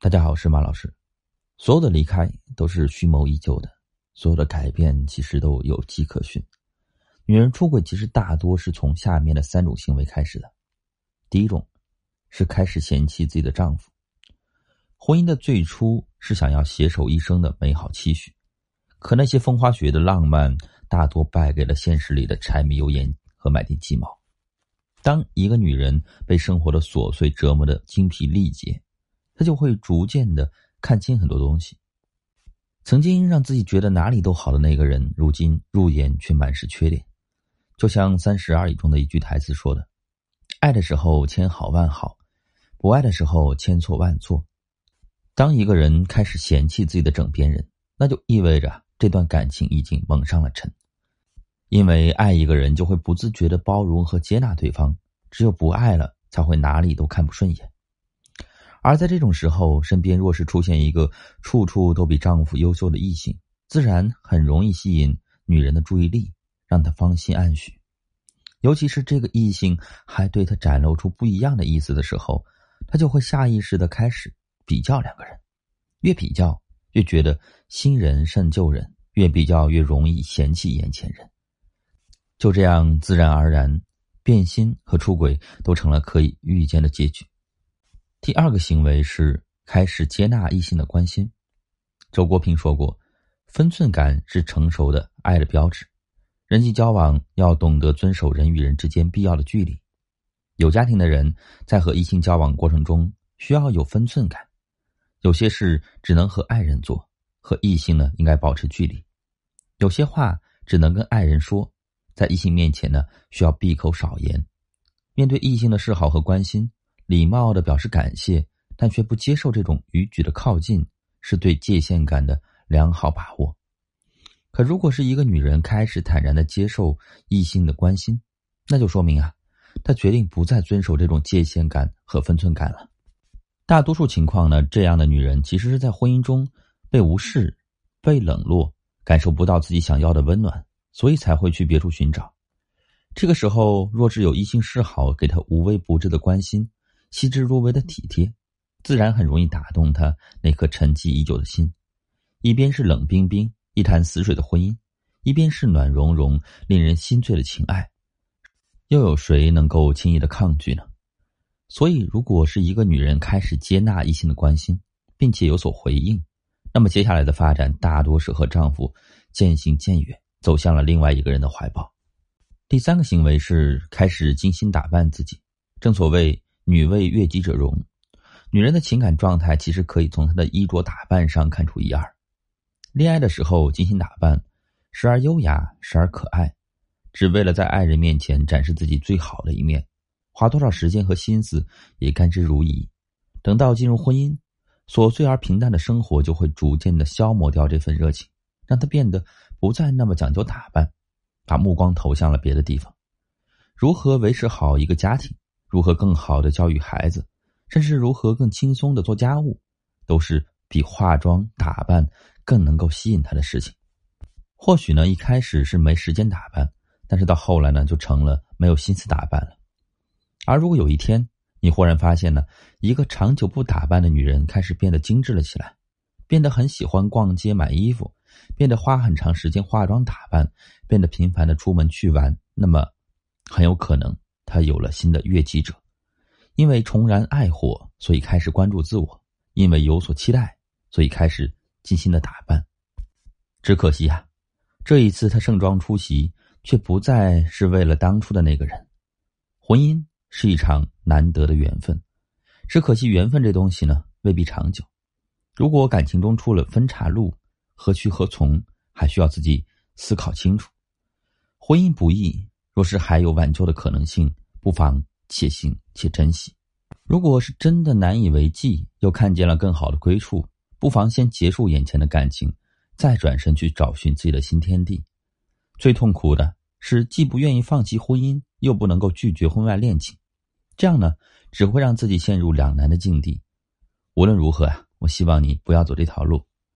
大家好，我是马老师。所有的离开都是蓄谋已久的，所有的改变其实都有迹可循。女人出轨其实大多是从下面的三种行为开始的。第一种是开始嫌弃自己的丈夫。婚姻的最初是想要携手一生的美好期许，可那些风花雪月的浪漫大多败给了现实里的柴米油盐和买地鸡毛。当一个女人被生活的琐碎折磨的精疲力竭。他就会逐渐的看清很多东西。曾经让自己觉得哪里都好的那个人，如今入眼却满是缺点。就像《三十而已》中的一句台词说的：“爱的时候千好万好，不爱的时候千错万错。”当一个人开始嫌弃自己的枕边人，那就意味着这段感情已经蒙上了尘。因为爱一个人，就会不自觉的包容和接纳对方；只有不爱了，才会哪里都看不顺眼。而在这种时候，身边若是出现一个处处都比丈夫优秀的异性，自然很容易吸引女人的注意力，让她芳心暗许。尤其是这个异性还对她展露出不一样的意思的时候，她就会下意识的开始比较两个人。越比较，越觉得新人胜旧人；越比较，越容易嫌弃眼前人。就这样，自然而然，变心和出轨都成了可以预见的结局。第二个行为是开始接纳异性的关心。周国平说过：“分寸感是成熟的爱的标志。人际交往要懂得遵守人与人之间必要的距离。有家庭的人在和异性交往过程中需要有分寸感，有些事只能和爱人做，和异性呢应该保持距离。有些话只能跟爱人说，在异性面前呢需要闭口少言。面对异性的示好和关心。”礼貌的表示感谢，但却不接受这种逾矩的靠近，是对界限感的良好把握。可如果是一个女人开始坦然的接受异性的关心，那就说明啊，她决定不再遵守这种界限感和分寸感了。大多数情况呢，这样的女人其实是在婚姻中被无视、被冷落，感受不到自己想要的温暖，所以才会去别处寻找。这个时候，若是有异性示好，给她无微不至的关心。细致入微的体贴，自然很容易打动他那颗沉寂已久的心。一边是冷冰冰、一潭死水的婚姻，一边是暖融融、令人心醉的情爱，又有谁能够轻易的抗拒呢？所以，如果是一个女人开始接纳异性的关心，并且有所回应，那么接下来的发展大多是和丈夫渐行渐远，走向了另外一个人的怀抱。第三个行为是开始精心打扮自己。正所谓。女为悦己者容，女人的情感状态其实可以从她的衣着打扮上看出一二。恋爱的时候精心打扮，时而优雅，时而可爱，只为了在爱人面前展示自己最好的一面，花多少时间和心思也甘之如饴。等到进入婚姻，琐碎而平淡的生活就会逐渐的消磨掉这份热情，让她变得不再那么讲究打扮，把目光投向了别的地方。如何维持好一个家庭？如何更好的教育孩子，甚至如何更轻松的做家务，都是比化妆打扮更能够吸引他的事情。或许呢，一开始是没时间打扮，但是到后来呢，就成了没有心思打扮了。而如果有一天你忽然发现呢，一个长久不打扮的女人开始变得精致了起来，变得很喜欢逛街买衣服，变得花很长时间化妆打扮，变得频繁的出门去玩，那么很有可能。他有了新的悦己者，因为重燃爱火，所以开始关注自我；因为有所期待，所以开始精心的打扮。只可惜啊，这一次他盛装出席，却不再是为了当初的那个人。婚姻是一场难得的缘分，只可惜缘分这东西呢，未必长久。如果感情中出了分岔路，何去何从，还需要自己思考清楚。婚姻不易。若是还有挽救的可能性，不妨且行且珍惜；如果是真的难以为继，又看见了更好的归处，不妨先结束眼前的感情，再转身去找寻自己的新天地。最痛苦的是，既不愿意放弃婚姻，又不能够拒绝婚外恋情，这样呢，只会让自己陷入两难的境地。无论如何啊，我希望你不要走这条路。